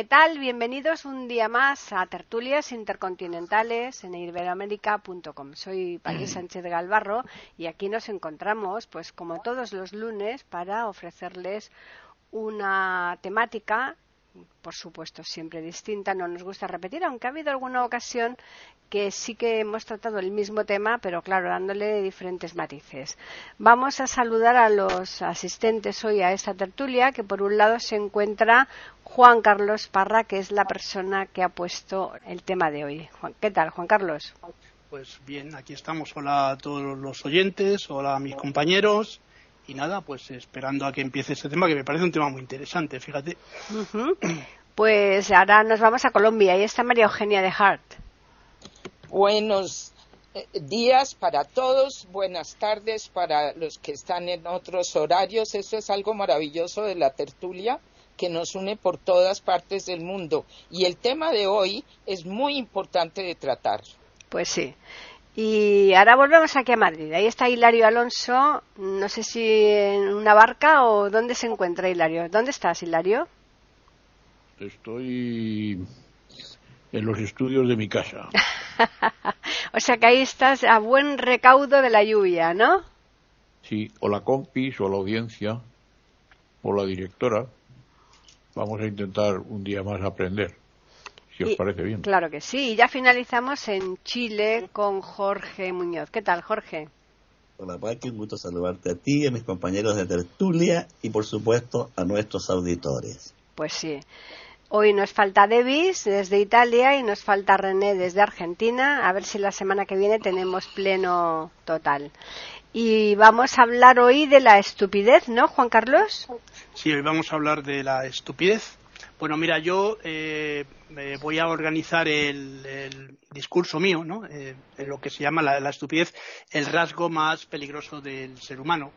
¿Qué tal? Bienvenidos un día más a Tertulias Intercontinentales en iberoamérica.com. Soy París Sánchez Galvarro y aquí nos encontramos, pues como todos los lunes, para ofrecerles una temática por supuesto, siempre distinta, no nos gusta repetir, aunque ha habido alguna ocasión que sí que hemos tratado el mismo tema, pero claro, dándole diferentes matices. Vamos a saludar a los asistentes hoy a esta tertulia, que por un lado se encuentra Juan Carlos Parra, que es la persona que ha puesto el tema de hoy. ¿Qué tal, Juan Carlos? Pues bien, aquí estamos. Hola a todos los oyentes, hola a mis compañeros y nada, pues esperando a que empiece este tema, que me parece un tema muy interesante, fíjate. Pues ahora nos vamos a Colombia. Ahí está María Eugenia de Hart. Buenos eh, días para todos, buenas tardes para los que están en otros horarios. Eso es algo maravilloso de la tertulia que nos une por todas partes del mundo. Y el tema de hoy es muy importante de tratar. Pues sí. Y ahora volvemos aquí a Madrid. Ahí está Hilario Alonso. No sé si en una barca o dónde se encuentra Hilario. ¿Dónde estás, Hilario? Estoy en los estudios de mi casa. o sea que ahí estás a buen recaudo de la lluvia, ¿no? Sí, o la compis, o la audiencia, o la directora. Vamos a intentar un día más aprender os parece bien. Claro que sí. Y ya finalizamos en Chile con Jorge Muñoz. ¿Qué tal, Jorge? Hola, Paqui. Un gusto saludarte a ti, a mis compañeros de tertulia y, por supuesto, a nuestros auditores. Pues sí. Hoy nos falta Devis desde Italia y nos falta René desde Argentina. A ver si la semana que viene tenemos pleno total. Y vamos a hablar hoy de la estupidez, ¿no, Juan Carlos? Sí, hoy vamos a hablar de la estupidez. Bueno, mira, yo eh, voy a organizar el, discurso mío, ¿no? Eh, lo que se llama la, estupidez, el rasgo más peligroso del ser humano.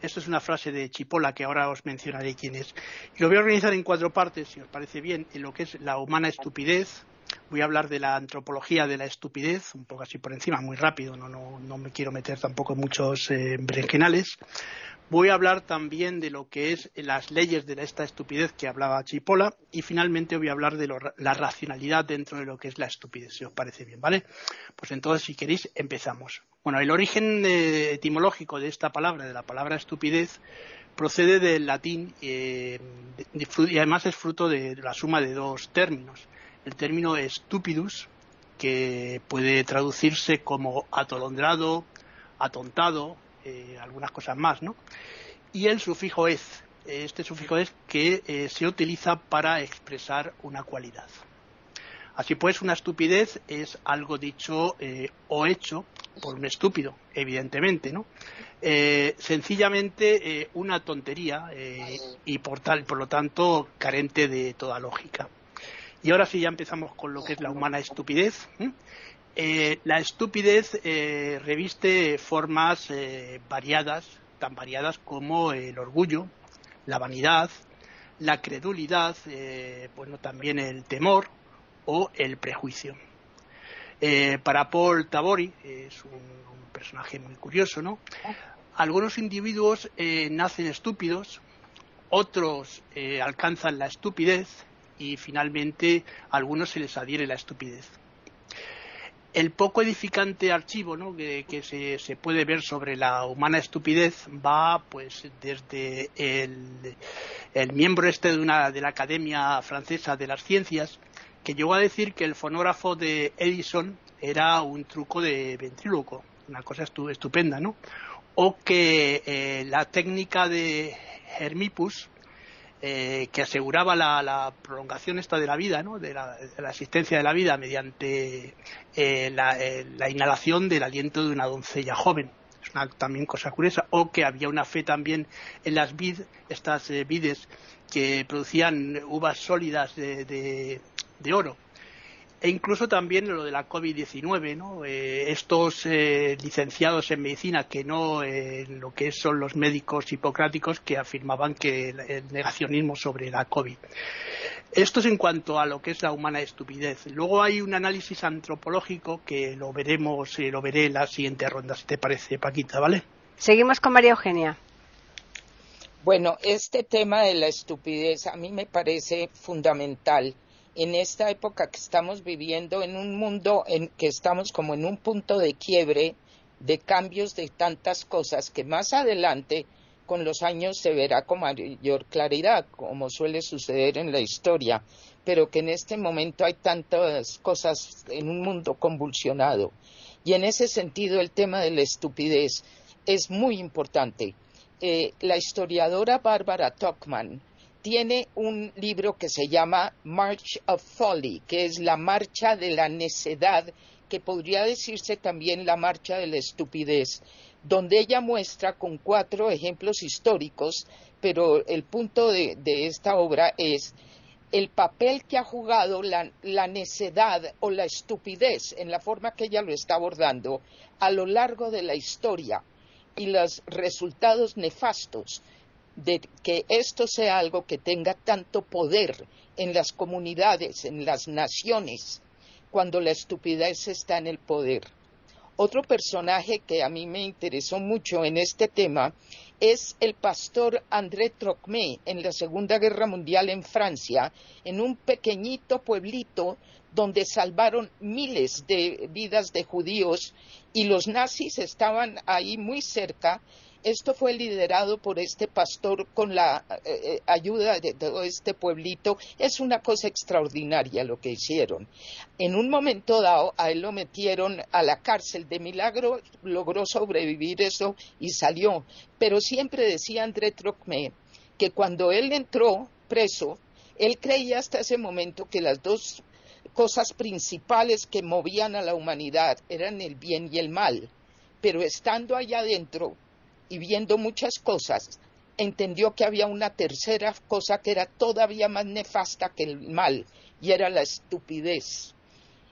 Esto es una frase de Chipola que ahora os mencionaré quién es. Y lo voy a organizar en cuatro partes, si os parece bien, en lo que es la humana estupidez. Voy a hablar de la antropología de la estupidez, un poco así por encima, muy rápido, no, no, no me quiero meter tampoco en muchos eh, Voy a hablar también de lo que es las leyes de esta estupidez que hablaba Chipola y finalmente voy a hablar de la racionalidad dentro de lo que es la estupidez, si os parece bien, ¿vale? Pues entonces, si queréis, empezamos. Bueno, el origen etimológico de esta palabra, de la palabra estupidez, procede del latín eh, y además es fruto de la suma de dos términos. El término stupidus, que puede traducirse como atolondrado, atontado, eh, algunas cosas más, ¿no? Y el sufijo es, este sufijo es que eh, se utiliza para expresar una cualidad. Así pues, una estupidez es algo dicho eh, o hecho por un estúpido, evidentemente, ¿no? sencillamente una tontería y por tal, por lo tanto, carente de toda lógica. Y ahora sí ya empezamos con lo que es la humana estupidez. Eh, la estupidez eh, reviste formas eh, variadas, tan variadas como el orgullo, la vanidad, la credulidad, bueno, también el temor o el prejuicio. para Paul Tabori, es un, un, personaje muy curioso, ¿no? Algunos individuos nacen estúpidos, otros alcanzan la estupidez y finalmente a algunos se les adhiere la estupidez el poco edificante archivo que, se, puede ver sobre la humana estupidez va pues desde el, miembro este de, una, de la Academia Francesa de las Ciencias que llegó a decir que el fonógrafo de Edison era un truco de ventríloco, una cosa estupenda, ¿no? O que eh, la técnica de Hermipus eh, que aseguraba la, prolongación esta de la vida, ¿no? de, la, existencia de la vida mediante eh, eh, la, inhalación del aliento de una doncella joven. Es una también cosa curiosa. O que había una fe también en las vid, estas vides que producían uvas sólidas de, oro. E incluso también lo de la COVID-19, ¿no? Eh, estos eh, licenciados en medicina que no eh, lo que son los médicos hipocráticos que afirmaban que el, negacionismo sobre la COVID. Esto es en cuanto a lo que es la humana estupidez. Luego hay un análisis antropológico que lo veremos, lo veré en la siguiente ronda, si te parece, Paquita, ¿vale? Seguimos con María Eugenia. Bueno, este tema de la estupidez a mí me parece fundamental en esta época que estamos viviendo, en un mundo en que estamos como en un punto de quiebre, de cambios de tantas cosas que más adelante con los años se verá con mayor claridad, como suele suceder en la historia, pero que en este momento hay tantas cosas en un mundo convulsionado. Y en ese sentido el tema de la estupidez es muy importante. Eh, la historiadora Bárbara Tuckman tiene un libro que se llama March of Folly, que es la marcha de la necedad, que podría decirse también la marcha de la estupidez, donde ella muestra con cuatro ejemplos históricos, pero el punto de, esta obra es el papel que ha jugado la, la, necedad o la estupidez en la forma que ella lo está abordando a lo largo de la historia y los resultados nefastos de que esto sea algo que tenga tanto poder en las comunidades, en las naciones, cuando la estupidez está en el poder. Otro personaje que a mí me interesó mucho en este tema es el pastor André Trocmé en la Segunda Guerra Mundial en Francia, en un pequeñito pueblito donde salvaron miles de vidas de judíos y los nazis estaban ahí muy cerca esto fue liderado por este pastor con la eh, eh, ayuda de todo este pueblito. Es una cosa extraordinaria lo que hicieron. En un momento dado, a él lo metieron a la cárcel. De milagro logró sobrevivir eso y salió. Pero siempre decía André Trocmé que cuando él entró preso, él creía hasta ese momento que las dos cosas principales que movían a la humanidad eran el bien y el mal. Pero estando allá adentro, y viendo muchas cosas, entendió que había una tercera cosa que era todavía más nefasta que el mal, y era la estupidez.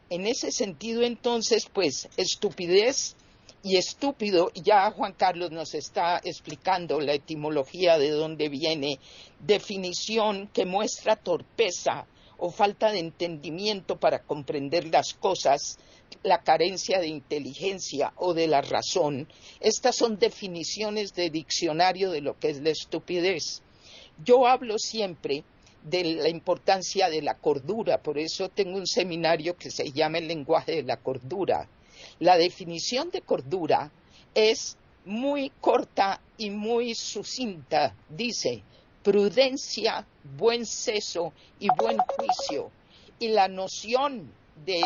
En ese sentido, entonces, pues, estupidez y estúpido, ya Juan Carlos nos está explicando la etimología de dónde viene, definición que muestra torpeza o falta de entendimiento para comprender las cosas, la carencia de inteligencia o de la razón. Estas son definiciones de diccionario de lo que es la estupidez. Yo hablo siempre de la importancia de la cordura, por eso tengo un seminario que se llama el lenguaje de la cordura. La definición de cordura es muy corta y muy sucinta. Dice, prudencia, buen seso y buen juicio. Y la noción de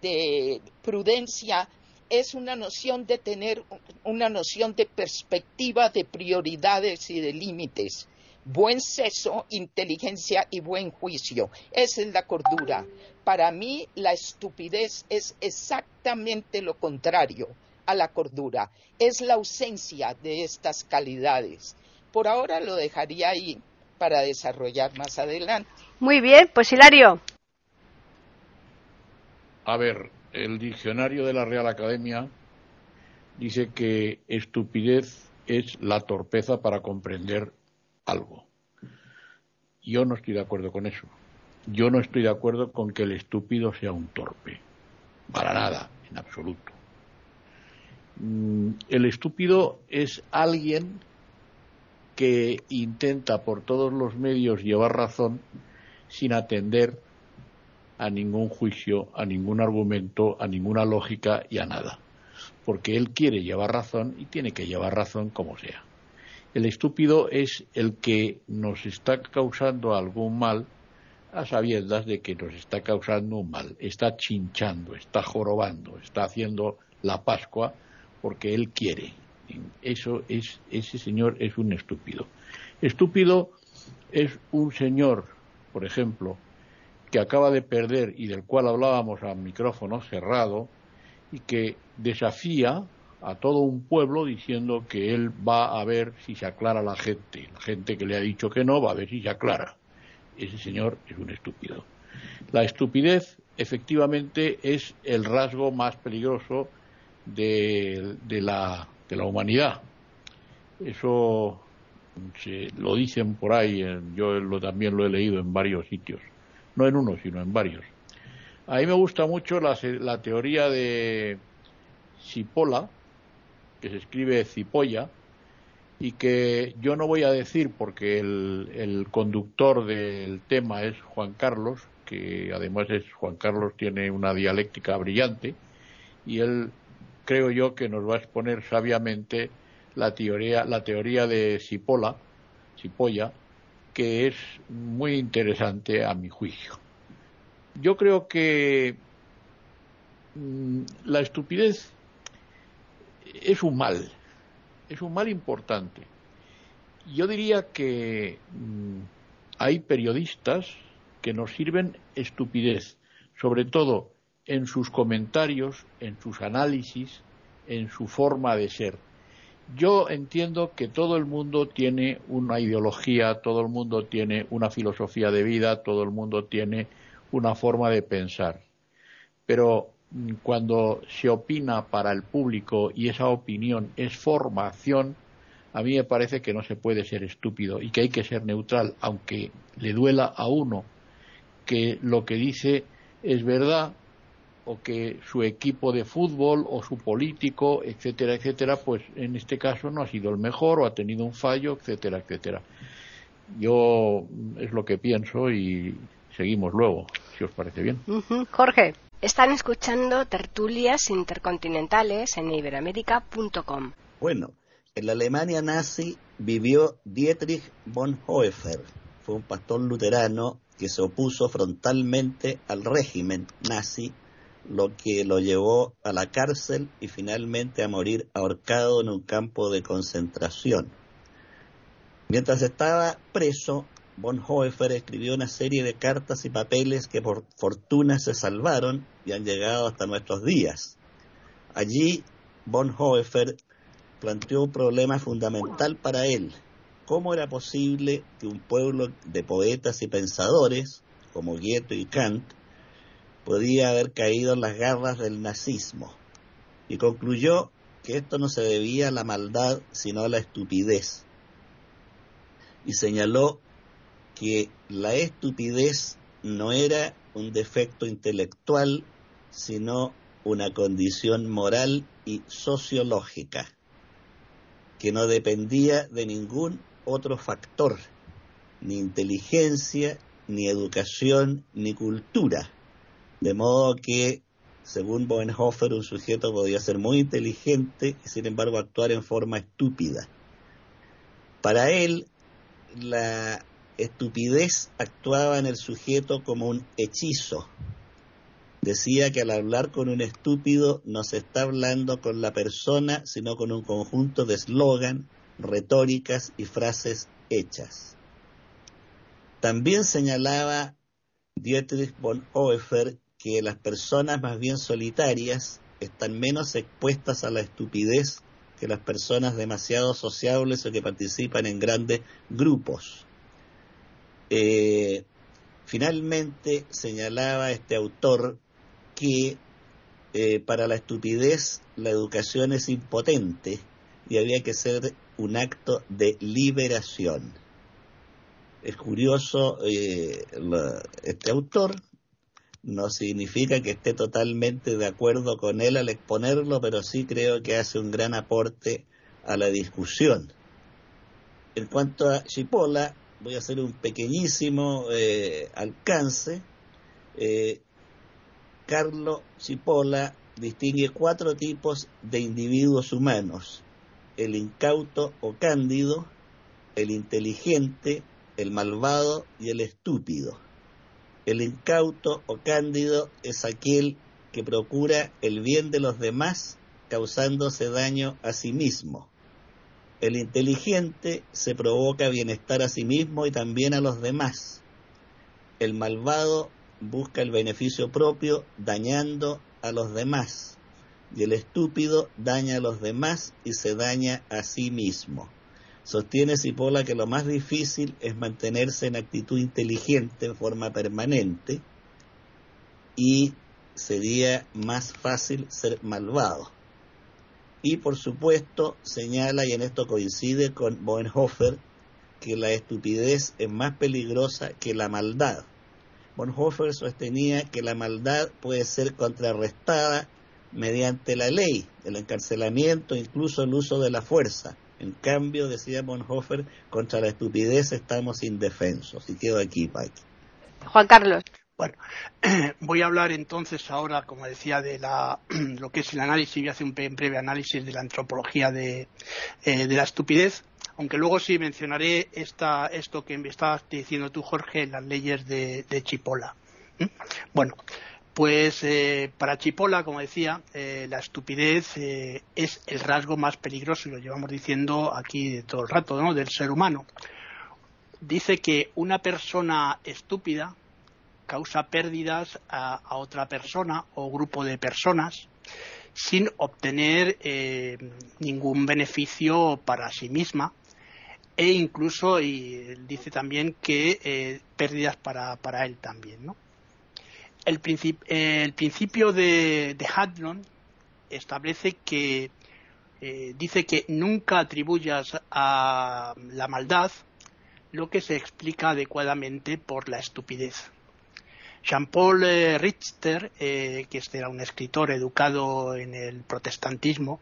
de prudencia es una noción de tener una noción de perspectiva, de prioridades y de límites. Buen seso, inteligencia y buen juicio. Esa es la cordura. Para mí la estupidez es exactamente lo contrario a la cordura. Es la ausencia de estas calidades. Por ahora lo dejaría ahí para desarrollar más adelante. Muy bien, pues Hilario. A ver, el diccionario de la Real Academia dice que estupidez es la torpeza para comprender algo. Yo no estoy de acuerdo con eso. Yo no estoy de acuerdo con que el estúpido sea un torpe. Para nada, en absoluto. Mm, el estúpido es alguien que intenta por todos los medios llevar razón sin atender a ningún juicio, a ningún argumento, a ninguna lógica y a nada. Porque él quiere llevar razón y tiene que llevar razón como sea. El estúpido es el que nos está causando algún mal a sabiendas de que nos está causando un mal. Está chinchando, está jorobando, está haciendo la Pascua porque él quiere. Eso es, ese señor es un estúpido. Estúpido es un señor, por ejemplo, que acaba de perder y del cual hablábamos a micrófono cerrado y que desafía a todo un pueblo diciendo que él va a ver si se aclara la gente. La gente que le ha dicho que no va a ver si se aclara. Ese señor es un estúpido. La estupidez efectivamente es el rasgo más peligroso de, la, de la humanidad. Eso se, lo dicen por ahí, yo lo, también lo he leído en varios sitios, no en uno, sino en varios. A mí me gusta mucho la, la teoría de Cipolla, que se escribe Cipolla, y que yo no voy a decir porque el, el, conductor del tema es Juan Carlos, que además es Juan Carlos tiene una dialéctica brillante y él creo yo que nos va a exponer sabiamente la teoría, la teoría de Cipolla, Cipolla, que es muy interesante a mi juicio. Yo creo que mm, la estupidez es un mal, es un mal importante. Yo diría que mm, hay periodistas que nos sirven estupidez, sobre todo en sus comentarios, en sus análisis, en su forma de ser. Yo entiendo que todo el mundo tiene una ideología, todo el mundo tiene una filosofía de vida, todo el mundo tiene una forma de pensar. Pero mm, cuando se opina para el público y esa opinión es formación, a mí me parece que no se puede ser estúpido y que hay que ser neutral, aunque le duela a uno que lo que dice es verdad o que su equipo de fútbol o su político, etcétera, etcétera, pues en este caso no ha sido el mejor o ha tenido un fallo, etcétera, etcétera. Yo es lo que pienso y seguimos luego, si os parece bien. Jorge, están escuchando tertulias intercontinentales en iberamérica.com. Bueno, en la Alemania nazi vivió Dietrich Bonhoeffer. Fue un pastor luterano que se opuso frontalmente al régimen nazi lo que lo llevó a la cárcel y finalmente a morir ahorcado en un campo de concentración. Mientras estaba preso, Bonhoeffer escribió una serie de cartas y papeles que por fortuna se salvaron y han llegado hasta nuestros días. Allí, Bonhoeffer planteó un problema fundamental para él. ¿Cómo era posible que un pueblo de poetas y pensadores, como Goethe y Kant, podía haber caído en las garras del nazismo. Y concluyó que esto no se debía a la maldad sino a la estupidez. Y señaló que la estupidez no era un defecto intelectual sino una condición moral y sociológica que no dependía de ningún otro factor, ni inteligencia, ni educación, ni cultura de modo que, según Bonhoeffer, un sujeto podía ser muy inteligente y sin embargo actuar en forma estúpida. Para él, la estupidez actuaba en el sujeto como un hechizo. Decía que al hablar con un estúpido no se está hablando con la persona, sino con un conjunto de eslogan, retóricas y frases hechas. También señalaba Dietrich Bonhoeffer que las personas más bien solitarias están menos expuestas a la estupidez que las personas demasiado sociables o que participan en grandes grupos. Eh, finalmente señalaba este autor que eh, para la estupidez la educación es impotente y había que ser un acto de liberación. Es curioso eh, este autor no significa que esté totalmente de acuerdo con él al exponerlo, pero sí creo que hace un gran aporte a la discusión. En cuanto a Chipola, voy a hacer un pequeñísimo eh, alcance. Eh, Carlo Chipola distingue cuatro tipos de individuos humanos, el incauto o cándido, el inteligente, el malvado y el estúpido. El incauto o cándido es aquel que procura el bien de los demás causándose daño a sí mismo. El inteligente se provoca bienestar a sí mismo y también a los demás. El malvado busca el beneficio propio dañando a los demás. Y el estúpido daña a los demás y se daña a sí mismo. Sostiene Cipolla que lo más difícil es mantenerse en actitud inteligente en forma permanente y sería más fácil ser malvado. Y por supuesto señala, y en esto coincide con Bonhoeffer, que la estupidez es más peligrosa que la maldad. Bonhoeffer sostenía que la maldad puede ser contrarrestada mediante la ley, el encarcelamiento, incluso el uso de la fuerza. En cambio, decía Bonhoeffer, contra la estupidez estamos indefensos. Y quedo aquí, Paqui. Juan Carlos. Bueno, voy a hablar entonces ahora, como decía, de la, lo que es el análisis, voy a hacer un breve análisis de la antropología de, eh, de la estupidez, aunque luego sí mencionaré esta, esto que me estabas diciendo tú, Jorge, las leyes de, de Chipola. ¿Mm? Bueno, pues eh, para Chipola, como decía, eh, la estupidez eh, es el rasgo más peligroso, y lo llevamos diciendo aquí todo el rato, ¿no? del ser humano. Dice que una persona estúpida causa pérdidas a, otra persona o grupo de personas sin obtener ningún beneficio para sí misma e incluso y dice también que pérdidas para, para, él también ¿no? El, principio de, de establece que eh, dice que nunca atribuyas a la maldad lo que se explica adecuadamente por la estupidez. Jean-Paul eh, Richter, eh, que este era un escritor educado en el protestantismo,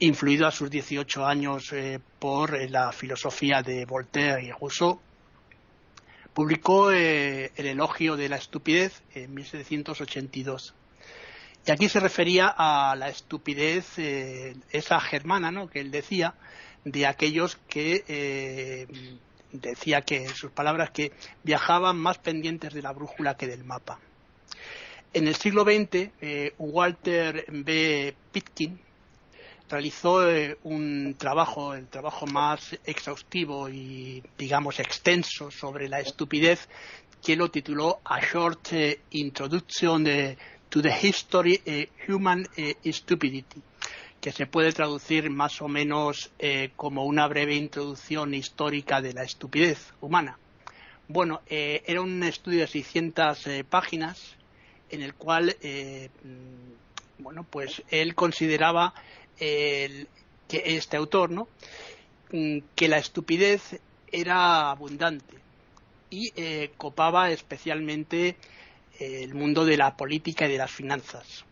influido a sus 18 años por la filosofía de Voltaire y Rousseau, publicó El elogio de la estupidez en 1782. Y aquí se refería a la estupidez, esa germana, ¿no? que él decía, de aquellos que decía que en sus palabras que viajaban más pendientes de la brújula que del mapa. En el siglo XX, eh, Walter B. Pitkin realizó eh, un trabajo, el trabajo más exhaustivo y, digamos, extenso sobre la estupidez, que lo tituló A Short eh, Introduction to the History of Human Stupidity que se puede traducir más o menos eh, como una breve introducción histórica de la estupidez humana. Bueno, eh, era un estudio de 600 eh, páginas en el cual, mm, bueno, pues él consideraba que este autor, ¿no? Mm, que la estupidez era abundante y copaba especialmente el mundo de la política y de las finanzas.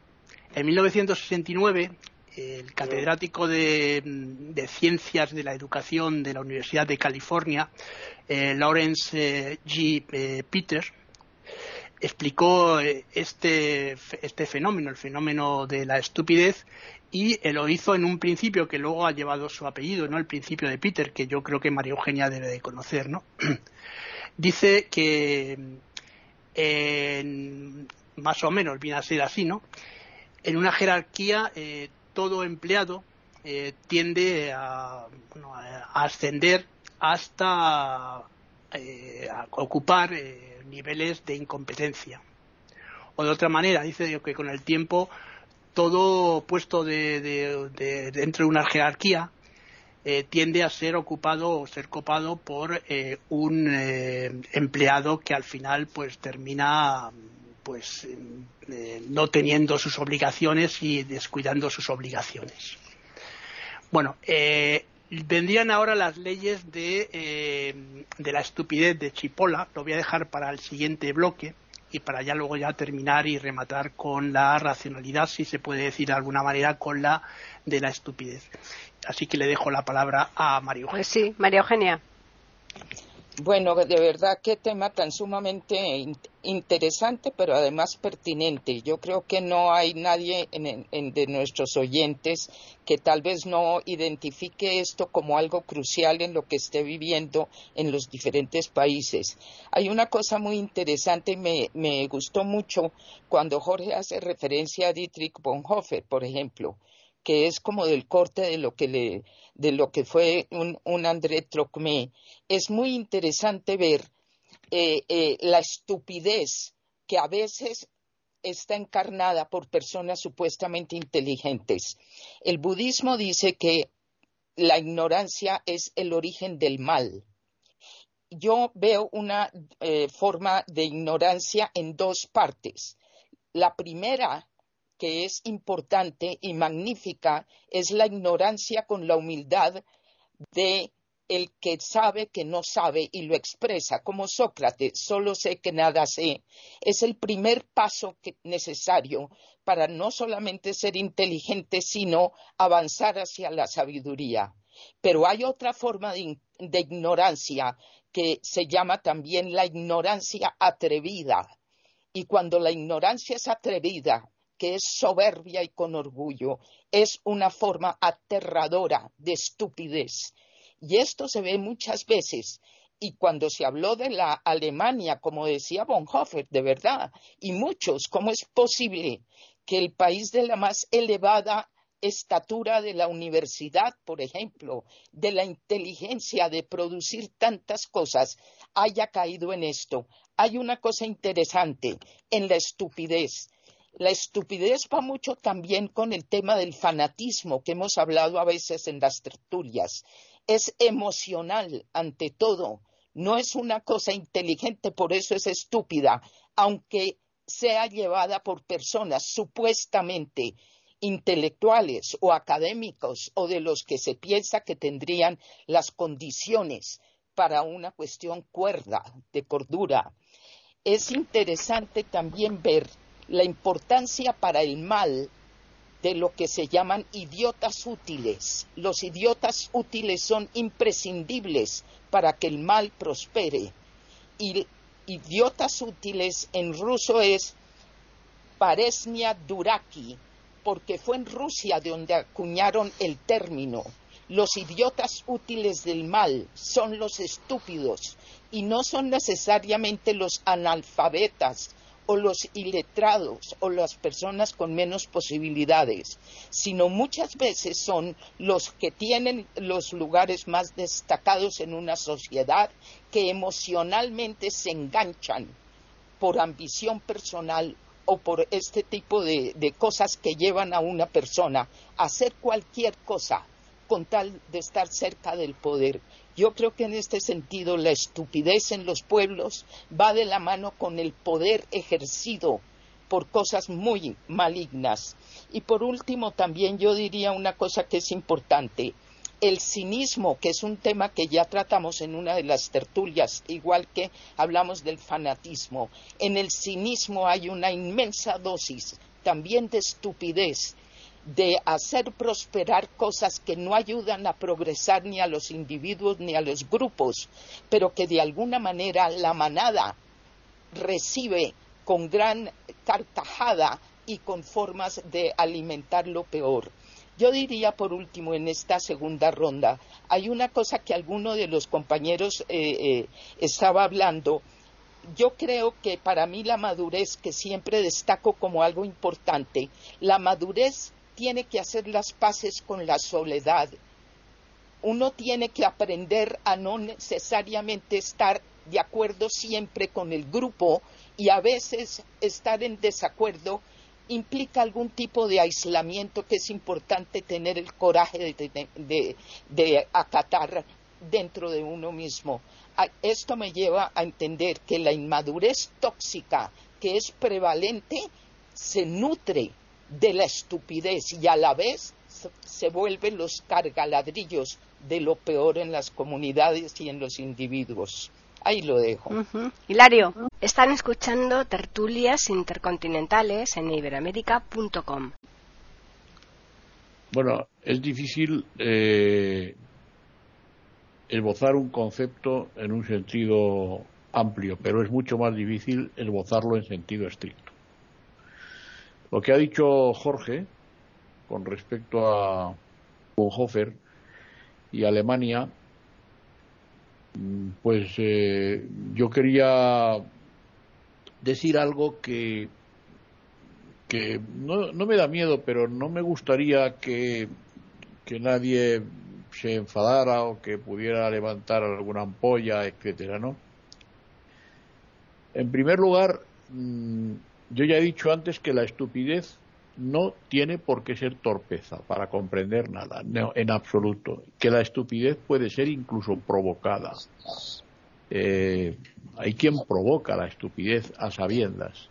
En 1969 el catedrático de, Ciencias de la Educación de la Universidad de California, eh, Lawrence eh, G. Eh, Peter, explicó este, este, fenómeno, el fenómeno de la estupidez, y lo hizo en un principio que luego ha llevado su apellido, ¿no? El principio de Peter, que yo creo que María Eugenia debe de conocer, ¿no? Dice que más o menos viene a ser así, ¿no? En una jerarquía todo empleado eh, tiende a, ascender hasta eh, a ocupar eh, niveles de incompetencia. O de otra manera, dice que con el tiempo todo puesto de, dentro de una jerarquía tiende a ser ocupado o ser copado por un empleado que al final pues termina pues eh, no teniendo sus obligaciones y descuidando sus obligaciones. Bueno, eh, vendrían ahora las leyes de, eh, de, la estupidez de Chipola. Lo voy a dejar para el siguiente bloque y para ya luego ya terminar y rematar con la racionalidad, si se puede decir de alguna manera, con la de la estupidez. Así que le dejo la palabra a María Eugenia. Pues sí, María Eugenia. Bueno, de verdad qué tema tan sumamente interesante, pero además pertinente. Yo creo que no hay nadie de nuestros oyentes que tal vez no identifique esto como algo crucial en lo que esté viviendo en los diferentes países. Hay una cosa muy interesante y me, me gustó mucho cuando Jorge hace referencia a Dietrich Bonhoeffer, por ejemplo que es como del corte de lo que, le, de lo que fue un, un André Trocmé, es muy interesante ver eh, eh, la estupidez que a veces está encarnada por personas supuestamente inteligentes. El budismo dice que la ignorancia es el origen del mal. Yo veo una eh, forma de ignorancia en dos partes La primera, que es importante y magnífica, es la ignorancia con la humildad de el que sabe que no sabe y lo expresa, como Sócrates, solo sé que nada sé, es el primer paso necesario para no solamente ser inteligente, sino avanzar hacia la sabiduría. Pero hay otra forma de, de ignorancia que se llama también la ignorancia atrevida. Y cuando la ignorancia es atrevida, que es soberbia y con orgullo, es una forma aterradora de estupidez y esto se ve muchas veces. Y cuando se habló de la Alemania, como decía Bonhoeffer, de verdad, y muchos, ¿cómo es posible que el país de la más elevada estatura de la universidad, por ejemplo, de la inteligencia de producir tantas cosas, haya caído en esto. Hay una cosa interesante en la estupidez. La estupidez va mucho también con el tema del fanatismo que hemos hablado a veces en las tertulias es emocional ante todo, no es una cosa inteligente, por eso es estúpida, aunque sea llevada por personas supuestamente intelectuales o académicos o de los que se piensa que tendrían las condiciones para una cuestión cuerda, de cordura. Es interesante también ver la importancia para el mal de lo que se llaman idiotas útiles. Los idiotas útiles son imprescindibles para que el mal prospere. Y idiotas útiles en ruso es Paresnia Duraki, porque fue en Rusia de donde acuñaron el término. Los idiotas útiles del mal son los estúpidos y no son necesariamente los analfabetas o los iletrados o las personas con menos posibilidades, sino muchas veces son los que tienen los lugares más destacados en una sociedad que emocionalmente se enganchan por ambición personal o por este tipo de, de cosas que llevan a una persona a hacer cualquier cosa con tal de estar cerca del poder. Yo creo que en este sentido la estupidez en los pueblos va de la mano con el poder ejercido por cosas muy malignas. Y por último, también yo diría una cosa que es importante. El cinismo, que es un tema que ya tratamos en una de las tertulias, igual que hablamos del fanatismo. En el cinismo hay una inmensa dosis también de estupidez de hacer prosperar cosas que no ayudan a progresar ni a los individuos ni a los grupos, pero que de alguna manera la manada recibe con gran carcajada y con formas de alimentar lo peor. Yo diría, por último, en esta segunda ronda, hay una cosa que alguno de los compañeros eh, eh, estaba hablando. Yo creo que para mí la madurez, que siempre destaco como algo importante, la madurez tiene que hacer las paces con la soledad. Uno tiene que aprender a no necesariamente estar de acuerdo siempre con el grupo y a veces estar en desacuerdo implica algún tipo de aislamiento que es importante tener el coraje de, acatar dentro de uno mismo. Esto me lleva a entender que la inmadurez tóxica que es prevalente se nutre de la estupidez y a la vez se vuelven los cargaladrillos de lo peor en las comunidades y en los individuos. Ahí lo dejo. Hilario, están escuchando tertulias intercontinentales en iberamérica.com. Bueno, es difícil eh, esbozar un concepto en un sentido amplio, pero es mucho más difícil esbozarlo en sentido estricto. Lo que ha dicho Jorge con respecto a Bonhoeffer y Alemania, mm, pues eh, yo quería decir algo que, que no, no, me da miedo, pero no me gustaría que, que nadie se enfadara o que pudiera levantar alguna ampolla, etcétera, ¿no? En primer lugar, mm, yo ya he dicho antes que la estupidez no tiene por qué ser torpeza para comprender nada, en absoluto. Que la estupidez puede ser incluso provocada. Eh, hay quien provoca la estupidez a sabiendas.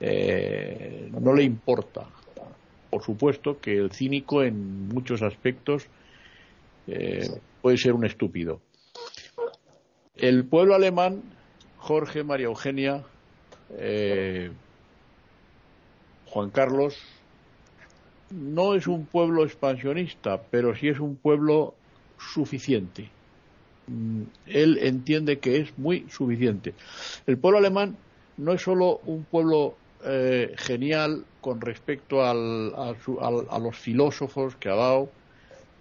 eh, no le importa. Por supuesto que el cínico en muchos aspectos eh, puede ser un estúpido. El pueblo alemán, Jorge, María Eugenia, eh, Juan Carlos, no es un pueblo expansionista, pero sí es un pueblo suficiente. Mm, él entiende que es muy suficiente. El pueblo alemán no es solo un pueblo eh, genial con respecto a, los filósofos que ha dado.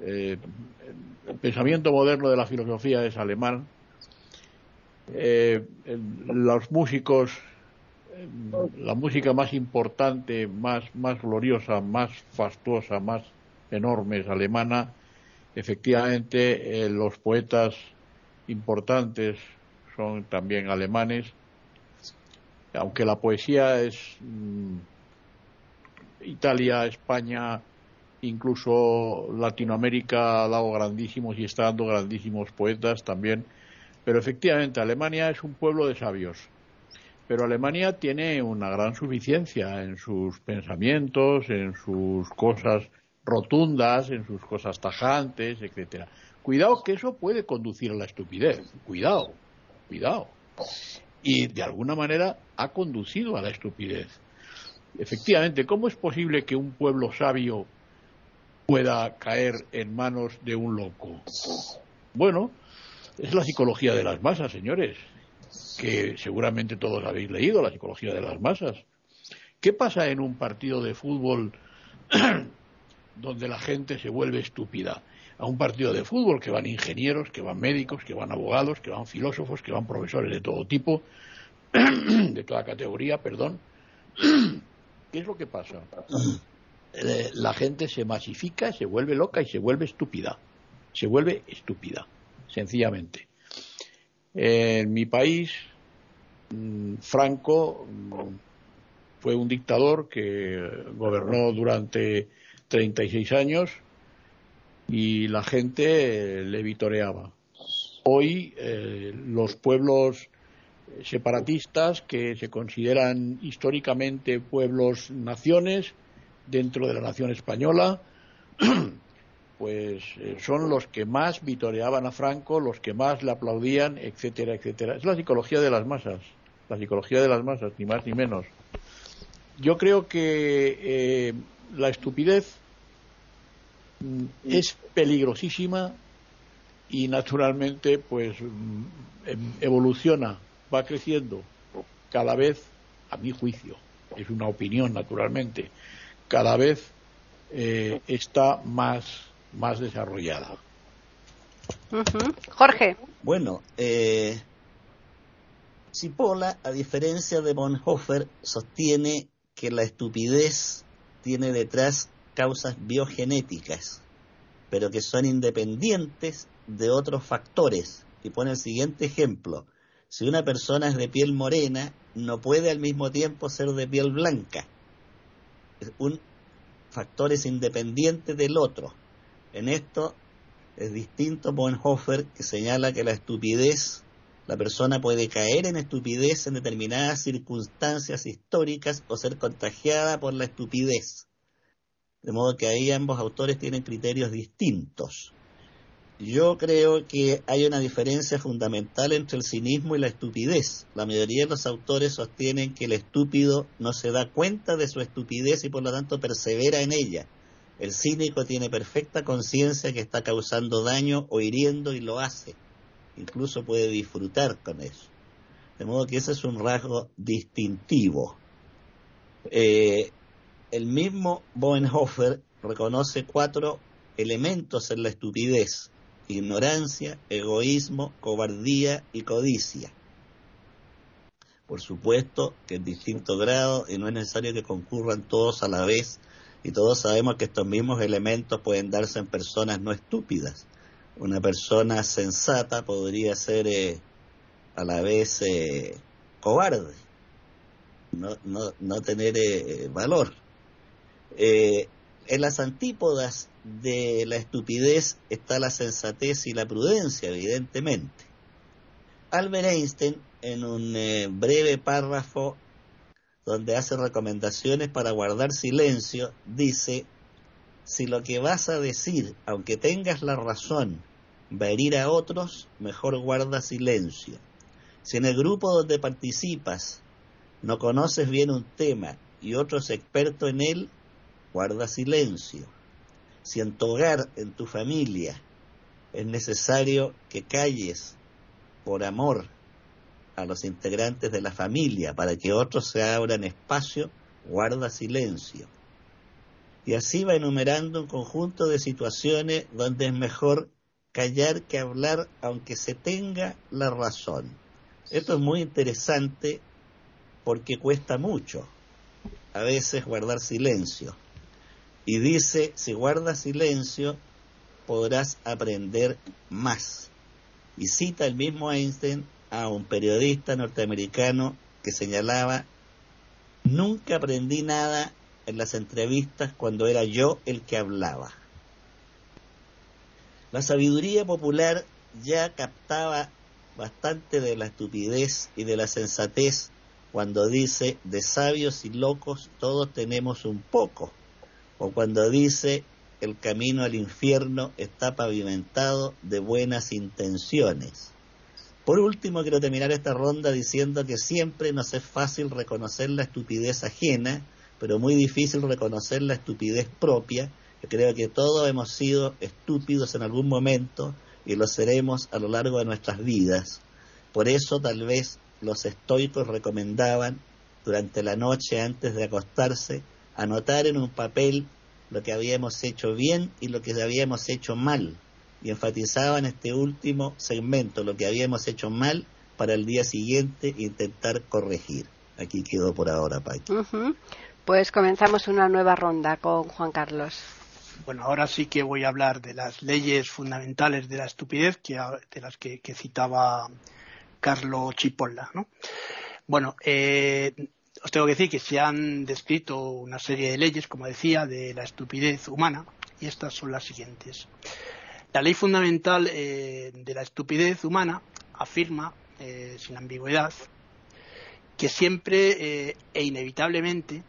Eh, el pensamiento moderno de la filosofía es alemán. Los músicos, la música más importante, más, más gloriosa, más fastuosa, más enorme es alemana. Efectivamente, los poetas importantes son también alemanes aunque la poesía es mm, Italia, España, incluso Latinoamérica ha dado grandísimos y está dando grandísimos poetas también, pero efectivamente Alemania es un pueblo de sabios. Pero Alemania tiene una gran suficiencia en sus pensamientos, en sus cosas rotundas, en sus cosas tajantes, etcétera. Cuidado que eso puede conducir a la estupidez. Cuidado, cuidado y de alguna manera ha conducido a la estupidez. Efectivamente, ¿cómo es posible que un pueblo sabio pueda caer en manos de un loco? Bueno, es la psicología de las masas, señores, que seguramente todos habéis leído, la psicología de las masas. ¿Qué pasa en un partido de fútbol donde la gente se vuelve estúpida? a un partido de fútbol que van ingenieros, que van médicos, que van abogados, que van filósofos, que van profesores de todo tipo, de toda categoría, perdón. ¿Qué es lo que pasa? Eh, la gente se masifica, se vuelve loca y se vuelve estúpida. Se vuelve estúpida, sencillamente. En mi país, mm, Franco mm, fue un dictador que gobernó durante 36 años y la gente le vitoreaba. Hoy eh, los pueblos separatistas que se consideran históricamente pueblos naciones dentro de la nación española pues eh, son los que más vitoreaban a Franco, los que más le aplaudían, etcétera, etcétera. Es la psicología de las masas, la psicología de las masas, ni más ni menos. Yo creo que eh, la estupidez Mm, es peligrosísima y naturalmente pues mm, em, evoluciona, va creciendo cada vez, a mi juicio, es una opinión naturalmente, cada vez eh, está más, más desarrollada. Jorge. Bueno, eh, Cipolla, a diferencia de Bonhoeffer, sostiene que la estupidez tiene detrás causas biogenéticas, pero que son independientes de otros factores. Y pone el siguiente ejemplo. Si una persona es de piel morena, no puede al mismo tiempo ser de piel blanca. Un factor es independiente del otro. En esto es distinto Bonhoeffer, que señala que la estupidez, la persona puede caer en estupidez en determinadas circunstancias históricas o ser contagiada por la estupidez. De modo que ahí ambos autores tienen criterios distintos. Yo creo que hay una diferencia fundamental entre el cinismo y la estupidez. La mayoría de los autores sostienen que el estúpido no se da cuenta de su estupidez y por lo tanto persevera en ella. El cínico tiene perfecta conciencia que está causando daño o hiriendo y lo hace. Incluso puede disfrutar con eso. De modo que ese es un rasgo distintivo. Eh, el mismo Boenhofer reconoce cuatro elementos en la estupidez, ignorancia, egoísmo, cobardía y codicia. Por supuesto que en distinto grado y no es necesario que concurran todos a la vez y todos sabemos que estos mismos elementos pueden darse en personas no estúpidas. Una persona sensata podría ser eh, a la vez eh, cobarde, no, no, no tener eh, valor. Eh, en las antípodas de la estupidez está la sensatez y la prudencia, evidentemente. Albert Einstein, en un eh, breve párrafo, donde hace recomendaciones para guardar silencio, dice, si lo que vas a decir, aunque tengas la razón, va a herir a otros, mejor guarda silencio. Si en el grupo donde participas no conoces bien un tema y otro es experto en él, guarda silencio. Si en tu hogar, en tu familia, es necesario que calles por amor a los integrantes de la familia para que otros se abran espacio, guarda silencio. Y así va enumerando un conjunto de situaciones donde es mejor callar que hablar aunque se tenga la razón. Esto es muy interesante porque cuesta mucho a veces guardar silencio. Y dice, si guardas silencio, podrás aprender más. Y cita el mismo Einstein a un periodista norteamericano que señalaba, nunca aprendí nada en las entrevistas cuando era yo el que hablaba. La sabiduría popular ya captaba bastante de la estupidez y de la sensatez cuando dice, de sabios y locos todos tenemos un poco, o cuando dice, el camino al infierno está pavimentado de buenas intenciones. Por último, quiero terminar esta ronda diciendo que siempre nos es fácil reconocer la estupidez ajena, pero muy difícil reconocer la estupidez propia. Creo que todos hemos sido estúpidos en algún momento y lo seremos a lo largo de nuestras vidas. Por eso tal vez los estoicos recomendaban durante la noche antes de acostarse anotar en un papel lo que habíamos hecho bien y lo que habíamos hecho mal. Y enfatizaban este último segmento, lo que habíamos hecho mal, para el día siguiente intentar corregir. Aquí quedó por ahora, Paqui. Pues comenzamos una nueva ronda con Juan Carlos. Bueno, ahora sí que voy a hablar de las leyes fundamentales de la estupidez, que, de las que, citaba Carlos Chipolla. ¿no? Bueno, eh, os tengo que decir que se han descrito una serie de leyes, como decía, de la estupidez humana, y estas son las siguientes. La ley fundamental eh, de la estupidez humana afirma, eh, sin ambigüedad, que siempre e inevitablemente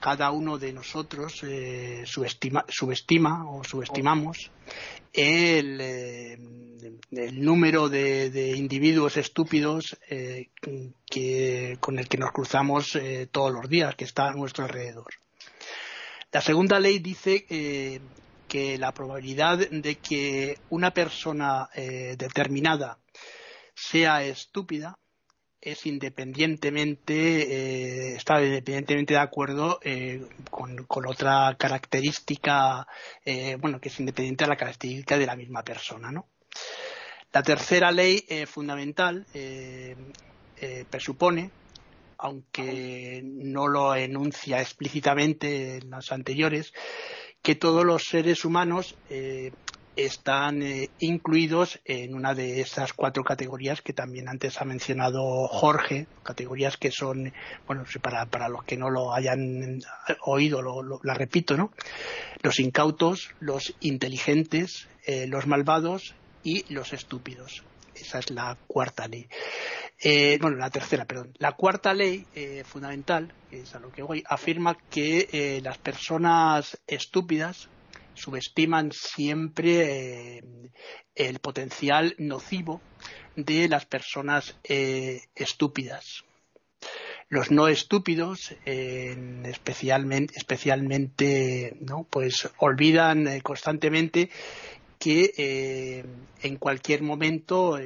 cada uno de nosotros eh, subestima, o subestimamos el, eh, número de, individuos estúpidos eh, con el que nos cruzamos todos los días, que está a nuestro alrededor. La segunda ley dice que la probabilidad de que una persona determinada sea estúpida es independientemente, eh, está independientemente de acuerdo eh, con, otra característica, eh, bueno, que es independiente de la característica de la misma persona, ¿no? La tercera ley fundamental presupone, aunque no lo enuncia explícitamente en las anteriores, que todos los seres humanos están eh, incluidos en una de esas cuatro categorías que también antes ha mencionado Jorge, categorías que son, bueno, para, para los que no lo hayan oído, lo, la repito, ¿no? Los incautos, los inteligentes, eh, los malvados y los estúpidos. Esa es la cuarta ley. Eh, bueno, la tercera, perdón. La cuarta ley fundamental, que es a lo que voy, afirma que las personas estúpidas subestiman siempre eh, el potencial nocivo de las personas eh, estúpidas. Los no estúpidos, especialmente, especialmente, ¿no? pues olvidan eh, constantemente que en cualquier momento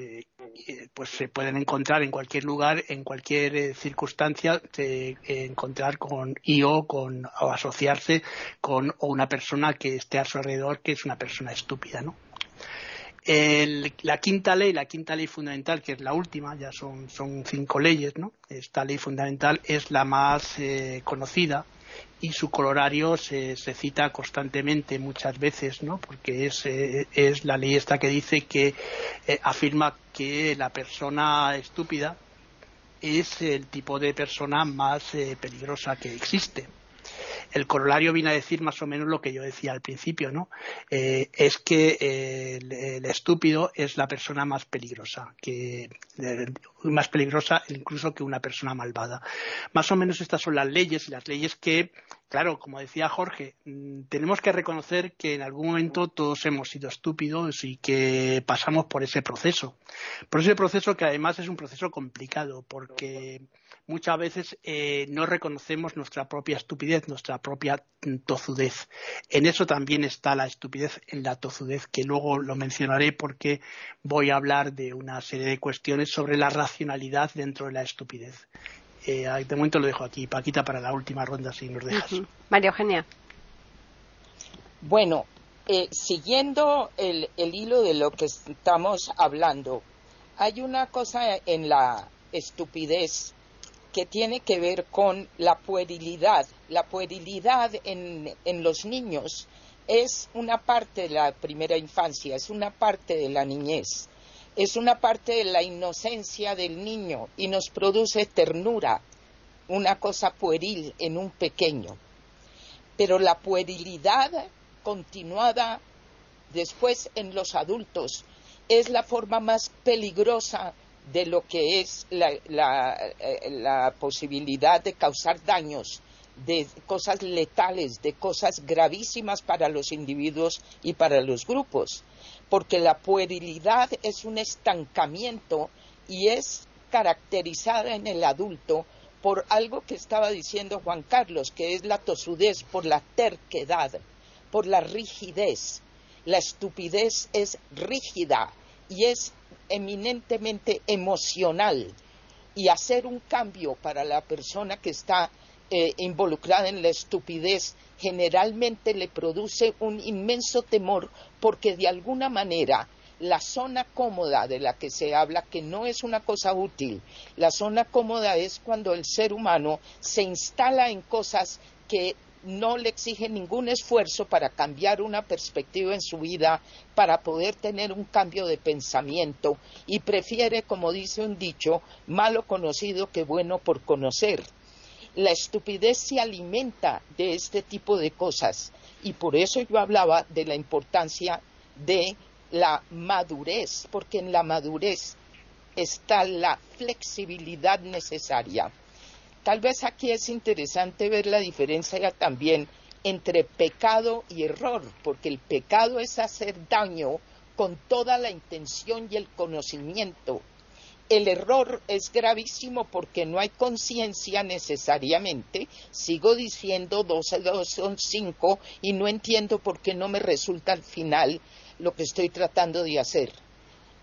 pues se pueden encontrar en cualquier lugar, en cualquier eh, circunstancia, encontrar con y o con o asociarse con una persona que esté a su alrededor que es una persona estúpida, ¿no? la quinta ley, la quinta ley fundamental, que es la última, ya son, son cinco leyes, ¿no? Esta ley fundamental es la más eh, conocida y su colorario se, cita constantemente muchas veces, ¿no? Porque es, eh, es la ley esta que dice que eh, afirma que la persona estúpida es el tipo de persona más eh, peligrosa que existe. El corolario viene a decir más o menos lo que yo decía al principio, ¿no? Eh, es que eh, el, estúpido es la persona más peligrosa, que más peligrosa incluso que una persona malvada. Más o menos estas son las leyes y las leyes que claro, como decía Jorge, mm, tenemos que reconocer que en algún momento todos hemos sido estúpidos y que pasamos por ese proceso. Por ese proceso que además es un proceso complicado porque muchas veces eh, no reconocemos nuestra propia estupidez, nuestra propia tozudez. En eso también está la estupidez, en la tozudez, que luego lo mencionaré porque voy a hablar de una serie de cuestiones sobre la racionalidad dentro de la estupidez. Eh, de momento lo dejo aquí. Paquita, para la última ronda, si nos dejas. María Eugenia. Bueno, eh, siguiendo el, hilo de lo que estamos hablando, hay una cosa en la estupidez que tiene que ver con la puerilidad. La puerilidad en, en, los niños es una parte de la primera infancia, es una parte de la niñez es una parte de la inocencia del niño y nos produce ternura, una cosa pueril en un pequeño. Pero la puerilidad continuada después en los adultos es la forma más peligrosa de lo que es la, la, posibilidad de causar daños, de cosas letales, de cosas gravísimas para los individuos y para los grupos porque la puerilidad es un estancamiento y es caracterizada en el adulto por algo que estaba diciendo Juan Carlos, que es la tosudez, por la terquedad, por la rigidez. La estupidez es rígida y es eminentemente emocional. Y hacer un cambio para la persona que está eh, involucrada en la estupidez generalmente le produce un inmenso temor porque de alguna manera la zona cómoda de la que se habla, que no es una cosa útil, la zona cómoda es cuando el ser humano se instala en cosas que no le exigen ningún esfuerzo para cambiar una perspectiva en su vida, para poder tener un cambio de pensamiento. Y prefiere, como dice un dicho, malo conocido que bueno por conocer. La estupidez se alimenta de este tipo de cosas. Y por eso yo hablaba de la importancia de la madurez, porque en la madurez está la flexibilidad necesaria. Tal vez aquí es interesante ver la diferencia también entre pecado y error, porque el pecado es hacer daño con toda la intención y el conocimiento, el error es gravísimo porque no hay conciencia necesariamente. Sigo diciendo 12, 2 son 5 y no entiendo por qué no me resulta al final lo que estoy tratando de hacer.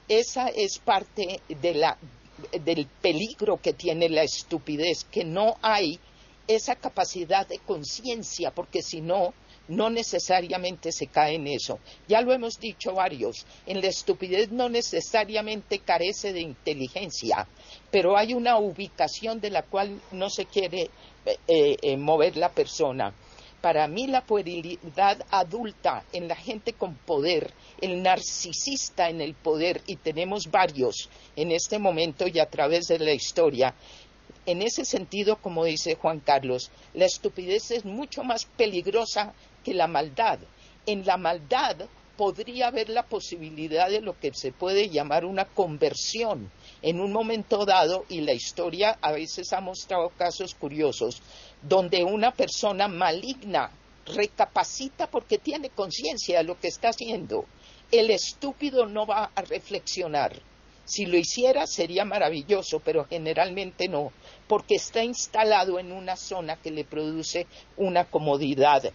Esa es parte del peligro que tiene la estupidez, que no hay esa capacidad de conciencia, porque si no, no necesariamente se cae en eso. Ya lo hemos dicho varios, en la estupidez no necesariamente carece de inteligencia, pero hay una ubicación de la cual no se quiere eh, eh, eh, mover la persona. Para mí la puerilidad adulta en la gente con poder, el narcisista en el poder, y tenemos varios en este momento y a través de la historia, en ese sentido, como dice Juan Carlos, la estupidez es mucho más peligrosa que la maldad. En la maldad podría haber la posibilidad de lo que se puede llamar una conversión en un momento dado, y la historia a veces ha mostrado casos curiosos, donde una persona maligna recapacita porque tiene conciencia de lo que está haciendo. El estúpido no va a reflexionar. Si lo hiciera sería maravilloso, pero generalmente no, porque está instalado en una zona que le produce una comodidad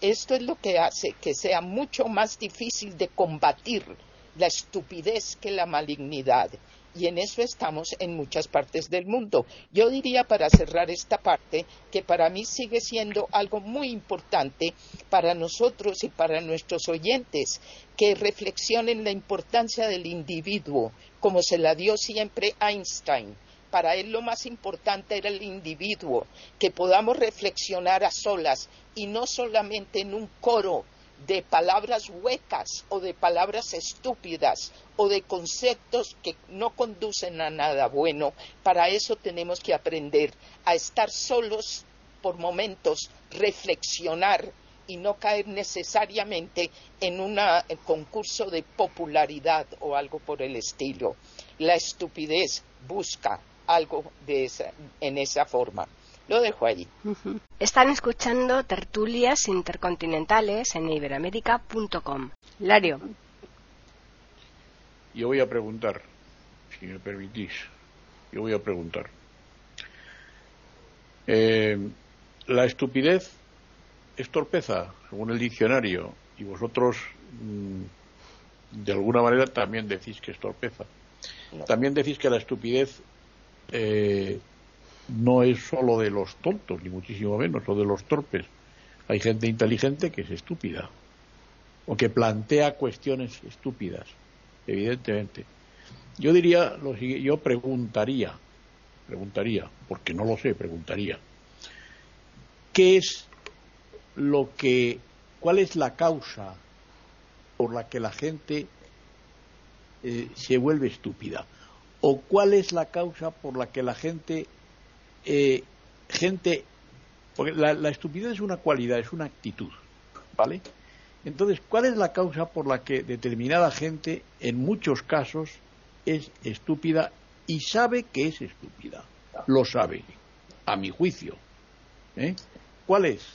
esto es lo que hace que sea mucho más difícil de combatir la estupidez que la malignidad. Y en eso estamos en muchas partes del mundo. Yo diría para cerrar esta parte que para mí sigue siendo algo muy importante para nosotros y para nuestros oyentes que reflexionen la importancia del individuo, como se la dio siempre Einstein para él lo más importante era el individuo, que podamos reflexionar a solas y no solamente en un coro de palabras huecas o de palabras estúpidas o de conceptos que no conducen a nada bueno. Para eso tenemos que aprender a estar solos por momentos reflexionar y no caer necesariamente en un concurso de popularidad o algo por el estilo. La estupidez busca algo de esa, en esa forma. Lo dejo ahí. Están escuchando tertulias intercontinentales en iberamérica.com. Lario. Yo voy a preguntar, si me permitís, yo voy a preguntar. Eh, la estupidez es torpeza, según el diccionario, y vosotros mm, de alguna manera también decís que es torpeza. También decís que la estupidez eh, no es solo de los tontos, ni muchísimo menos, o de los torpes. Hay gente inteligente que es estúpida, o que plantea cuestiones estúpidas, evidentemente. Yo diría, lo yo preguntaría, preguntaría, porque no lo sé, preguntaría, ¿qué es lo que, cuál es la causa por la que la gente eh, se vuelve estúpida? ¿O cuál es la causa por la que la gente, eh, gente, porque la, estupidez es una cualidad, es una actitud, ¿vale? Entonces, ¿cuál es la causa por la que determinada gente, en muchos casos, es estúpida y sabe que es estúpida? Lo sabe, a mi juicio. ¿eh? ¿Cuál es?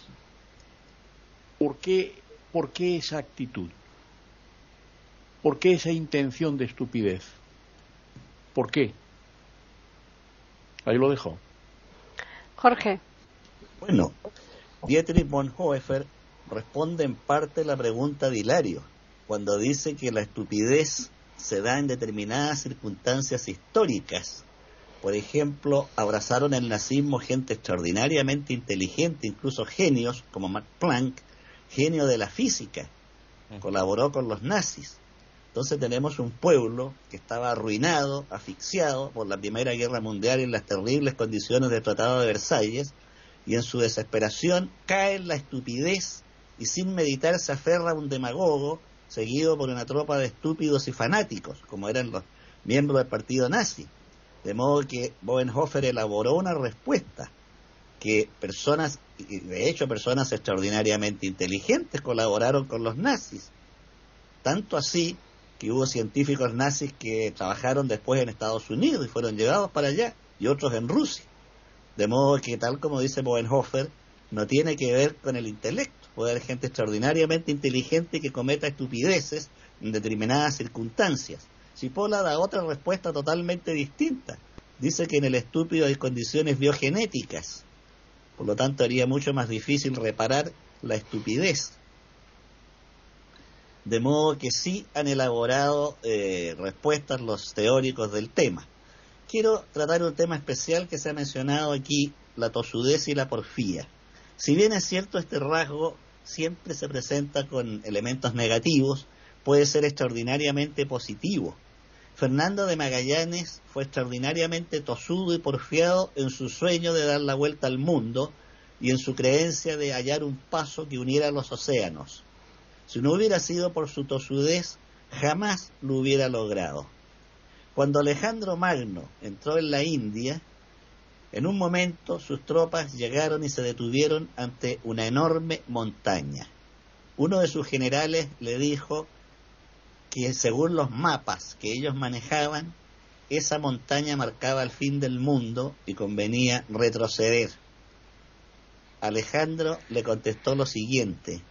¿Por qué, ¿Por qué esa actitud? ¿Por qué esa intención de estupidez? ¿Por qué? Ahí lo dejo. Jorge. Bueno, Dietrich Bonhoeffer responde en parte la pregunta de Hilario, cuando dice que la estupidez se da en determinadas circunstancias históricas. Por ejemplo, abrazaron el nazismo gente extraordinariamente inteligente, incluso genios como Max Planck, genio de la física, colaboró con los nazis. Entonces tenemos un pueblo que estaba arruinado, asfixiado por la Primera Guerra Mundial y las terribles condiciones del Tratado de Versalles, y en su desesperación cae en la estupidez y sin meditar se aferra a un demagogo seguido por una tropa de estúpidos y fanáticos, como eran los miembros del partido nazi. De modo que Boenhofer elaboró una respuesta que personas, de hecho personas extraordinariamente inteligentes, colaboraron con los nazis. Tanto así que hubo científicos nazis que trabajaron después en Estados Unidos y fueron llevados para allá, y otros en Rusia. De modo que, tal como dice Boenhofer, no tiene que ver con el intelecto. Puede haber gente extraordinariamente inteligente que cometa estupideces en determinadas circunstancias. Cipolla da otra respuesta totalmente distinta. Dice que en el estúpido hay condiciones biogenéticas por lo tanto, haría mucho más difícil reparar la estupidez. De modo que sí han elaborado eh, respuestas los teóricos del tema. Quiero tratar un tema especial que se ha mencionado aquí, la tosudez y la porfía. Si bien es cierto este rasgo siempre se presenta con elementos negativos, puede ser extraordinariamente positivo Fernando de Magallanes fue extraordinariamente tosudo y porfiado en su sueño de dar la vuelta al mundo y en su creencia de hallar un paso que uniera los océanos. Si no hubiera sido por su tosudez, jamás lo hubiera logrado. Cuando Alejandro Magno entró en la India, en un momento sus tropas llegaron y se detuvieron ante una enorme montaña. Uno de sus generales le dijo que según los mapas que ellos manejaban, esa montaña marcaba el fin del mundo y convenía retroceder. Alejandro le contestó lo siguiente,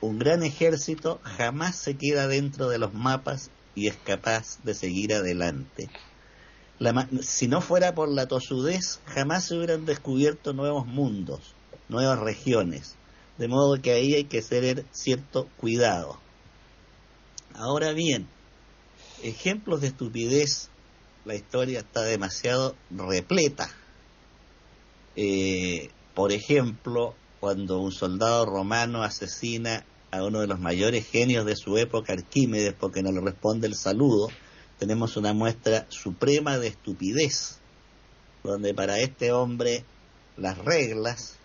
un gran ejército jamás se queda dentro de los mapas y es capaz de seguir adelante. si no fuera por la tosudez, jamás se hubieran descubierto nuevos mundos, nuevas regiones, de modo que ahí hay que tener cierto cuidado. Ahora bien, ejemplos de estupidez, la historia está demasiado repleta. Eh, por ejemplo, cuando un soldado romano asesina a uno de los mayores genios de su época, Arquímedes, porque no le responde el saludo, tenemos una muestra suprema de estupidez, donde para este hombre las reglas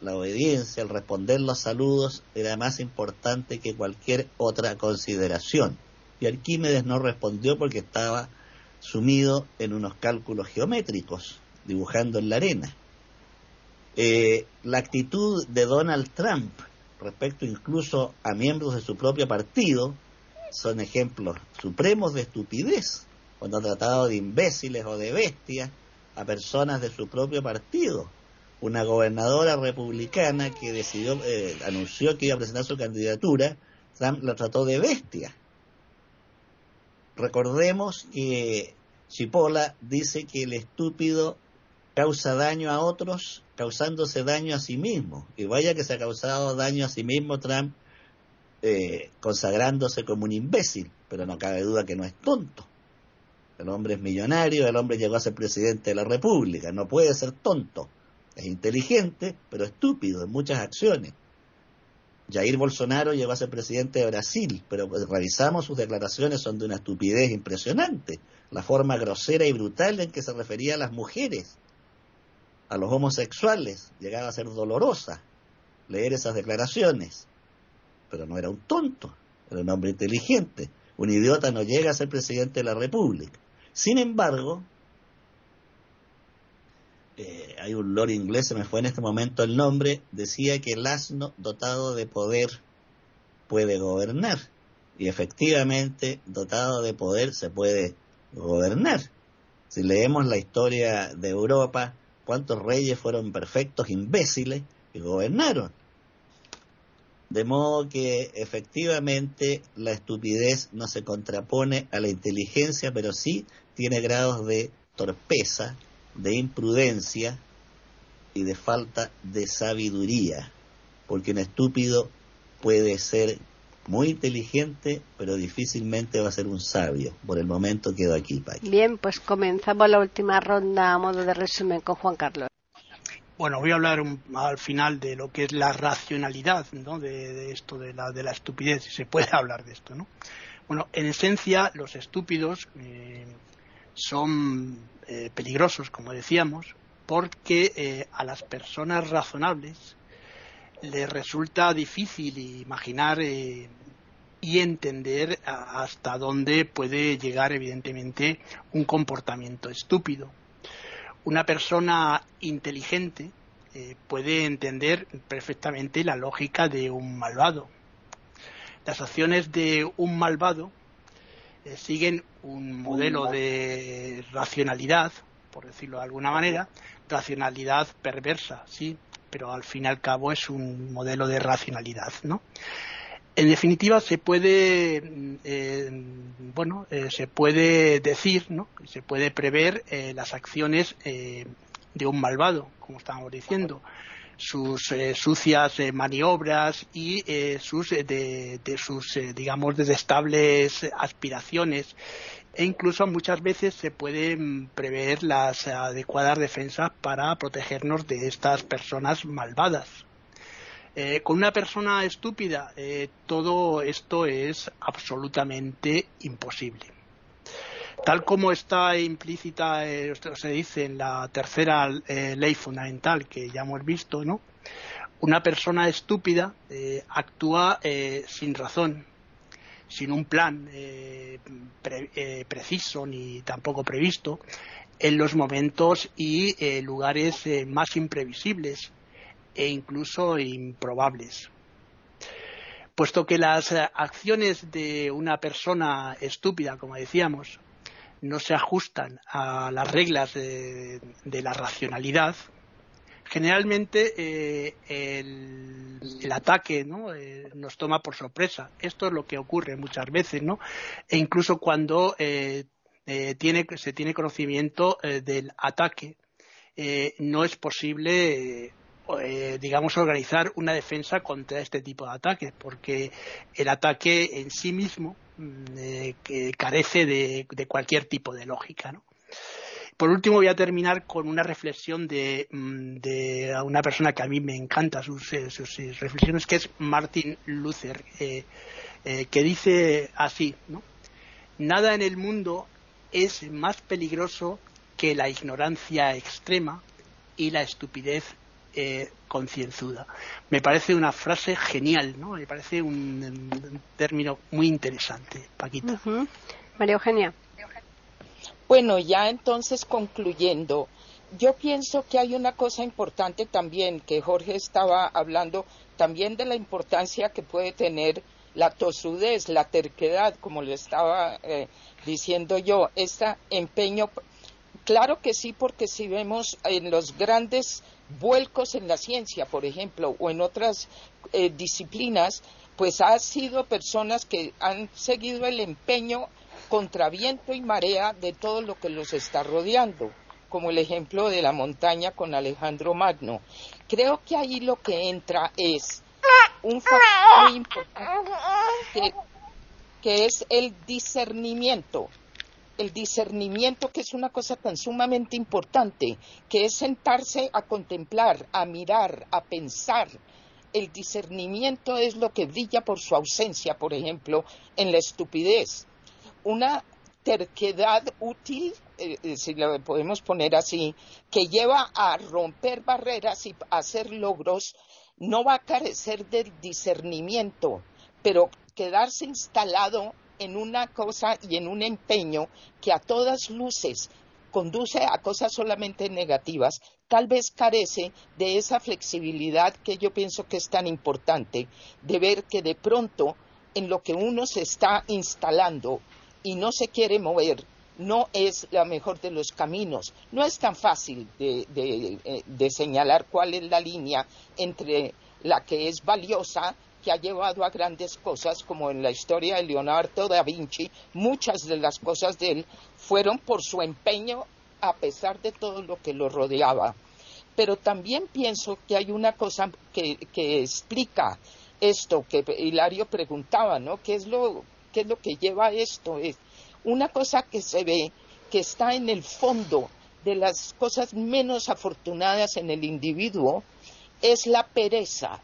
la obediencia, el responder los saludos era más importante que cualquier otra consideración. Y Arquímedes no respondió porque estaba sumido en unos cálculos geométricos, dibujando en la arena. Eh, la actitud de Donald Trump respecto incluso a miembros de su propio partido son ejemplos supremos de estupidez cuando ha tratado de imbéciles o de bestias a personas de su propio partido. Una gobernadora republicana que decidió, eh, anunció que iba a presentar su candidatura, Trump la trató de bestia. Recordemos que Chipola dice que el estúpido causa daño a otros causándose daño a sí mismo. Y vaya que se ha causado daño a sí mismo Trump eh, consagrándose como un imbécil, pero no cabe duda que no es tonto. El hombre es millonario, el hombre llegó a ser presidente de la República, no puede ser tonto. Es inteligente, pero estúpido en muchas acciones. Jair Bolsonaro llegó a ser presidente de Brasil, pero revisamos sus declaraciones, son de una estupidez impresionante. La forma grosera y brutal en que se refería a las mujeres, a los homosexuales, llegaba a ser dolorosa leer esas declaraciones. Pero no era un tonto, era un hombre inteligente. Un idiota no llega a ser presidente de la República. Sin embargo, eh, hay un lord inglés, se me fue en este momento el nombre, decía que el asno dotado de poder puede gobernar. Y efectivamente, dotado de poder se puede gobernar. Si leemos la historia de Europa, cuántos reyes fueron perfectos imbéciles y gobernaron. De modo que efectivamente la estupidez no se contrapone a la inteligencia, pero sí tiene grados de torpeza, de imprudencia y de falta de sabiduría, porque un estúpido puede ser muy inteligente, pero difícilmente va a ser un sabio. Por el momento quedo aquí, Paqui. Bien, pues comenzamos la última ronda a modo de resumen con Juan Carlos. Bueno, voy a hablar al final de lo que es la racionalidad, ¿no? De, esto de la, de la estupidez, si se puede hablar de esto, ¿no? Bueno, en esencia, los estúpidos eh, son eh, peligrosos, como decíamos, porque eh, a las personas razonables les resulta difícil imaginar y entender hasta dónde puede llegar, evidentemente, un comportamiento estúpido una persona inteligente eh, puede entender perfectamente la lógica de un malvado. Las acciones de un malvado eh, siguen un modelo de racionalidad, por decirlo de alguna manera, racionalidad perversa, sí, pero al fin y al cabo es un modelo de racionalidad, ¿no? En definitiva, se puede, eh, bueno, eh, se puede decir, ¿no? Se puede prever eh, las acciones de un malvado, como estábamos diciendo, sus sucias maniobras y sus, de, sus, digamos, detestables aspiraciones e incluso muchas veces se pueden prever las adecuadas defensas para protegernos de estas personas malvadas. Eh, con una persona estúpida, eh, todo esto es absolutamente imposible. Tal como está implícita, eh, se dice en la tercera ley fundamental que ya hemos visto, ¿no? Una persona estúpida actúa sin razón, sin un plan preciso ni tampoco previsto, en los momentos y lugares más imprevisibles e incluso improbables. Puesto que las acciones de una persona estúpida, como decíamos, no se ajustan a las reglas de, la racionalidad, generalmente eh, el, ataque eh, nos toma por sorpresa. Esto es lo que ocurre muchas veces, ¿no? E incluso cuando eh, se tiene conocimiento del ataque, no es posible eh, digamos, organizar una defensa contra este tipo de ataques, porque el ataque en sí mismo mm, eh, carece de, cualquier tipo de lógica. ¿no? Por último, voy a terminar con una reflexión de, mm, una persona que a mí me encanta sus, eh, sus reflexiones, que es Martin Luther, que dice así. Nada en el mundo es más peligroso que la ignorancia extrema y la estupidez eh, concienzuda. Me parece una frase genial, ¿no? Me parece un, término muy interesante, Paquita. María Eugenia. Bueno, ya entonces concluyendo, yo pienso que hay una cosa importante también, que Jorge estaba hablando también de la importancia que puede tener la tosudez, la terquedad, como le estaba eh, diciendo yo, este empeño. Claro que sí, porque si vemos en los grandes vuelcos en la ciencia, por ejemplo, o en otras eh, disciplinas, pues ha sido personas que han seguido el empeño contra viento y marea de todo lo que los está rodeando, como el ejemplo de la montaña con Alejandro Magno. Creo que ahí lo que entra es un factor muy importante que es el discernimiento. El discernimiento que es una cosa tan sumamente importante, que es sentarse a contemplar, a mirar, a pensar, el discernimiento es lo que brilla por su ausencia, por ejemplo, en la estupidez. Una terquedad útil, eh, eh, si lo podemos poner así, que lleva a romper barreras y a hacer logros, no va a carecer del discernimiento, pero quedarse instalado en una cosa y en un empeño que a todas luces conduce a cosas solamente negativas, tal vez carece de esa flexibilidad que yo pienso que es tan importante, de ver que de pronto en lo que uno se está instalando y no se quiere mover, no es la mejor de los caminos. No es tan fácil de, de, señalar cuál es la línea entre la que es valiosa que ha llevado a grandes cosas, como en la historia de Leonardo da Vinci, muchas de las cosas de él fueron por su empeño a pesar de todo lo que lo rodeaba. Pero también pienso que hay una cosa que, explica esto que Hilario preguntaba, ¿no? ¿Qué es lo, qué es lo que lleva esto? Es una cosa que se ve que está en el fondo de las cosas menos afortunadas en el individuo es la pereza.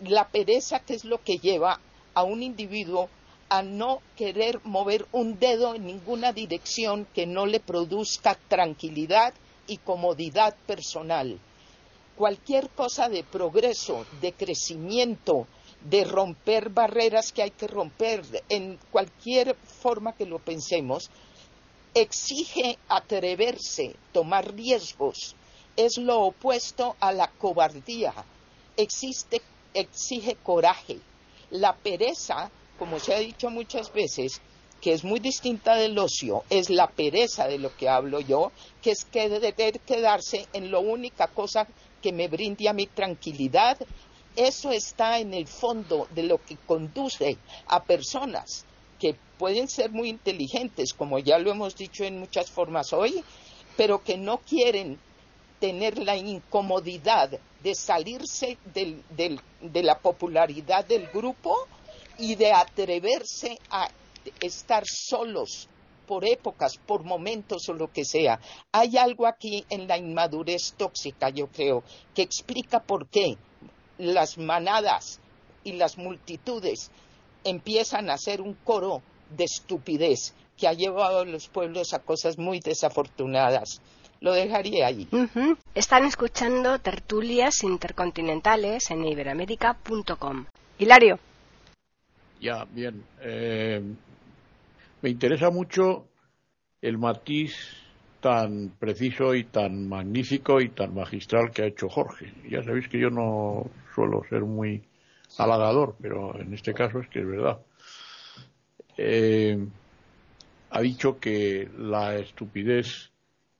La pereza que es lo que lleva a un individuo a no querer mover un dedo en ninguna dirección que no le produzca tranquilidad y comodidad personal. Cualquier cosa de progreso, de crecimiento, de romper barreras que hay que romper, en cualquier forma que lo pensemos, exige atreverse, tomar riesgos. Es lo opuesto a la cobardía. Existe, exige coraje. La pereza como se ha dicho muchas veces, que es muy distinta del ocio, es la pereza de lo que hablo yo, que es que quedarse en la única cosa que me brinde a mi tranquilidad. Eso está en el fondo de lo que conduce a personas que pueden ser muy inteligentes, como ya lo hemos dicho en muchas formas hoy, pero que no quieren tener la incomodidad de salirse de la popularidad del grupo y de atreverse a estar solos por épocas, por momentos o lo que sea. Hay algo aquí en la inmadurez tóxica, yo creo, que explica por qué las manadas y las multitudes empiezan a ser un coro de estupidez que ha llevado a los pueblos a cosas muy desafortunadas. Lo dejaría ahí. Están escuchando tertulias intercontinentales en iberamérica.com. Hilario. Ya, bien. Eh, me interesa mucho el matiz tan preciso y tan magnífico y tan magistral que ha hecho Jorge. Ya sabéis que yo no suelo ser muy halagador, pero en este caso es que es verdad. Eh, ha dicho que la estupidez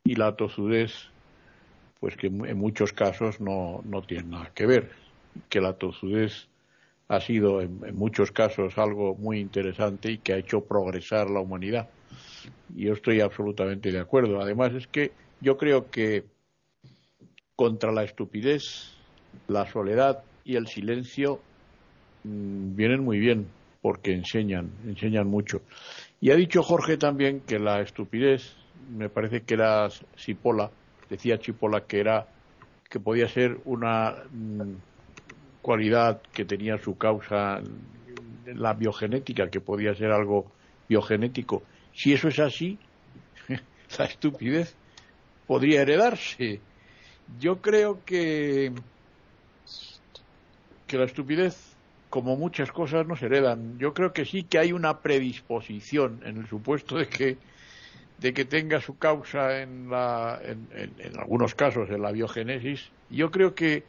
y la tosudez, pues que en muchos casos no, no tienen nada que ver, que la tosudez ha sido en, muchos casos algo muy interesante y que ha hecho progresar la humanidad. Yo estoy absolutamente de acuerdo. Además es que yo creo que contra la estupidez, la soledad y el silencio mm, vienen muy bien porque enseñan, enseñan mucho. Y ha dicho Jorge también que la estupidez, me parece que era Cipolla, decía Chipola que era que podía ser una mm, cualidad que tenía su causa la biogenética, que podía ser algo biogenético. Si eso es así, la estupidez podría heredarse. Yo creo que, que la estupidez, como muchas cosas, no se heredan. Yo creo que sí que hay una predisposición en el supuesto de que de que tenga su causa en, la, en, algunos casos en la biogénesis, yo creo que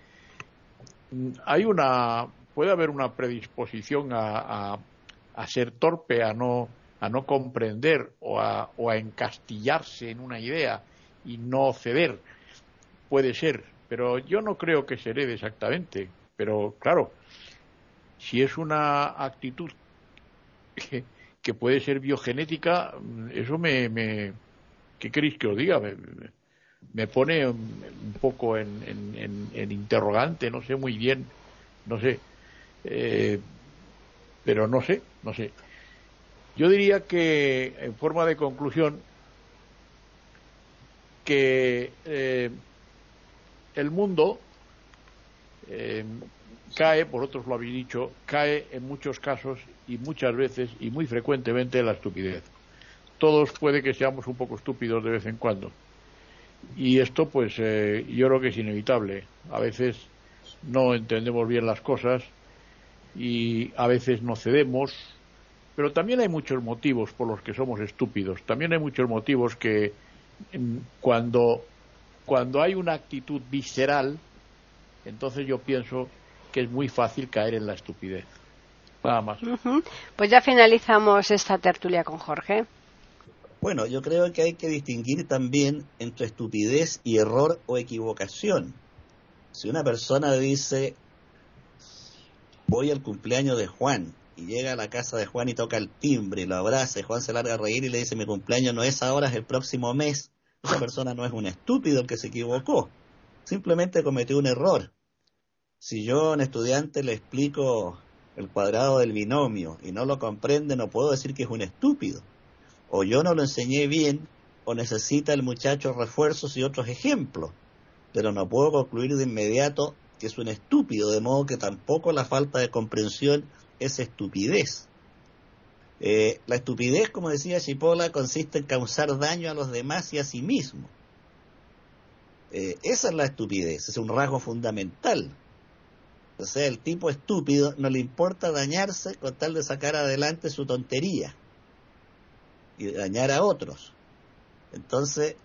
mm, hay una puede haber una predisposición a, a, ser torpe, a no, a no comprender o a, o a encastillarse en una idea y no ceder. Puede ser, pero yo no creo que se exactamente. Pero claro, si es una actitud que, puede ser biogenética, eso me, me ¿qué queréis que os diga? Me, me pone un poco en, en, en, interrogante, no sé muy bien, no sé, eh, pero no sé, no sé. Yo diría que, en forma de conclusión, que eh, el mundo eh, cae, por otros lo habéis dicho, cae en muchos casos y muchas veces y muy frecuentemente en la estupidez. Todos puede que seamos un poco estúpidos de vez en cuando. Y esto, pues, eh, yo creo que es inevitable. A veces no entendemos bien las cosas y a veces no cedemos, pero también hay muchos motivos por los que somos estúpidos. También hay muchos motivos que cuando, cuando hay una actitud visceral, entonces yo pienso que es muy fácil caer en la estupidez. Nada más. Pues ya finalizamos esta tertulia con Jorge. Bueno, yo creo que hay que distinguir también entre estupidez y error o equivocación. Si una persona dice, voy al cumpleaños de Juan, y llega a la casa de Juan y toca el timbre y lo abraza, y Juan se larga a reír y le dice, mi cumpleaños no es ahora, es el próximo mes, esa persona no es un estúpido el que se equivocó, simplemente cometió un error. Si yo a un estudiante le explico el cuadrado del binomio y no lo comprende, no puedo decir que es un estúpido. O yo no lo enseñé bien, o necesita el muchacho refuerzos y otros ejemplos. Pero no puedo concluir de inmediato que es un estúpido, de modo que tampoco la falta de comprensión es estupidez. Eh, la estupidez, como decía Chipola, consiste en causar daño a los demás y a sí mismo. Eh, esa es la estupidez, es un rasgo fundamental. O sea, el tipo estúpido no le importa dañarse con tal de sacar adelante su tontería y dañar a otros. Entonces,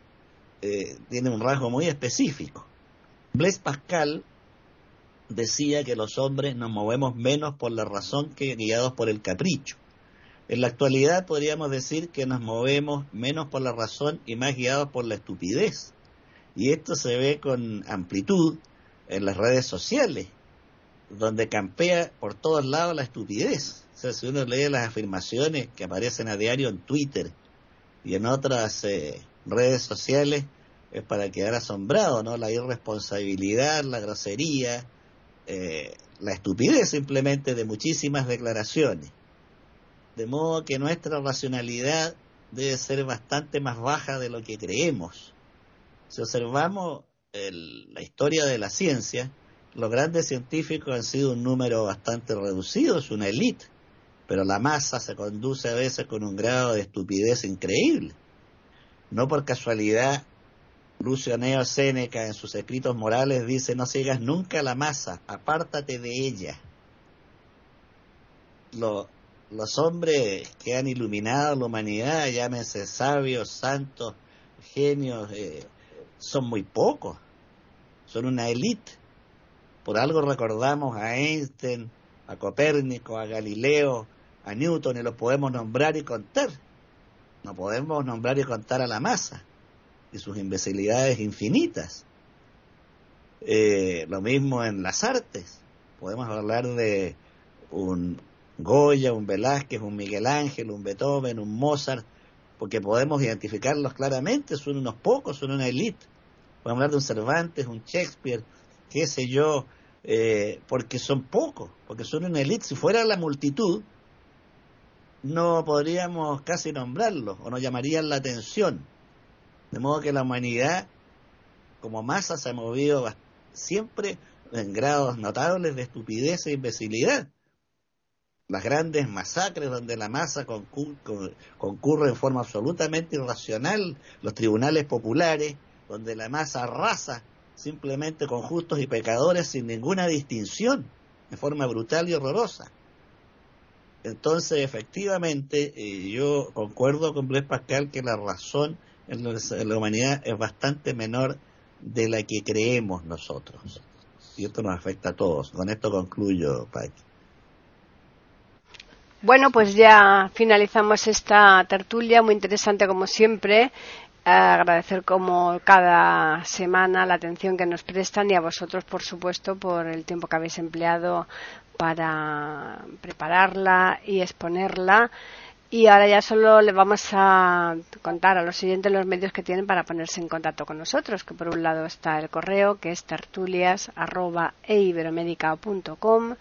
eh, tiene un rasgo muy específico. Blaise Pascal decía que los hombres nos movemos menos por la razón que guiados por el capricho. En la actualidad podríamos decir que nos movemos menos por la razón y más guiados por la estupidez. Y esto se ve con amplitud en las redes sociales, donde campea por todos lados la estupidez. O sea, si uno lee las afirmaciones que aparecen a diario en Twitter y en otras eh, redes sociales, es para quedar asombrado, ¿no? La irresponsabilidad, la grosería, eh, la estupidez simplemente de muchísimas declaraciones. De modo que nuestra racionalidad debe ser bastante más baja de lo que creemos. Si observamos la historia de la ciencia, los grandes científicos han sido un número bastante reducido, es una élite, pero la masa se conduce a veces con un grado de estupidez increíble. No por casualidad, Lucio Neo Séneca en sus escritos morales dice, no sigas nunca la masa, apártate de ella. Lo, los hombres que han iluminado la humanidad, llámense sabios, santos, genios, eh, son muy pocos, son una élite. Por algo recordamos a Einstein, a Copérnico, a Galileo, a Newton y los podemos nombrar y contar. No podemos nombrar y contar a la masa y sus imbecilidades infinitas. Eh, lo mismo en las artes. Podemos hablar de un Goya, un Velázquez, un Miguel Ángel, un Beethoven, un Mozart, porque podemos identificarlos claramente, son unos pocos, son una élite. Podemos hablar de un Cervantes, un Shakespeare, qué sé yo, eh, porque son pocos, porque son una élite. Si fuera la multitud, no podríamos casi nombrarlos o nos llamarían la atención. De modo que la humanidad como masa se ha movido siempre en grados notables de estupidez e imbecilidad las grandes masacres donde la masa concurre en forma absolutamente irracional, los tribunales populares, donde la masa arrasa simplemente con justos y pecadores sin ninguna distinción, de forma brutal y horrorosa. Entonces, efectivamente, eh, yo concuerdo con Blaise Pascal que la razón la humanidad es bastante menor de la que creemos nosotros. Y esto nos afecta a todos. Con esto concluyo, Pai. Bueno, pues ya finalizamos esta tertulia, muy interesante como siempre. agradecer como cada semana la atención que nos prestan y a vosotros, por supuesto, por el tiempo que habéis empleado para prepararla y exponerla. Y ahora ya solo le vamos a contar a los siguientes los medios que tienen para ponerse en contacto con nosotros, que por un lado está el correo, que es tertulias.eiberomedica.com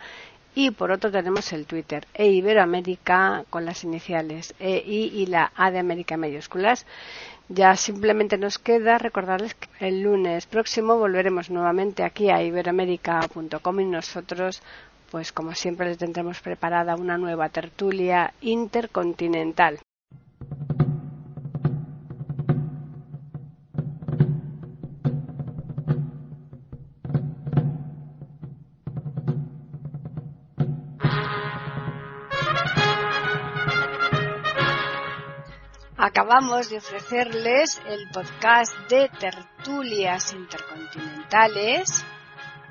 y por otro tenemos el Twitter, eiberoamérica con las iniciales EI y la A de América mayúsculas. Ya simplemente nos queda recordarles que el lunes próximo volveremos nuevamente aquí a iberoamérica.com y nosotros pues como siempre les tendremos preparada una nueva tertulia intercontinental. Acabamos de ofrecerles el podcast de tertulias intercontinentales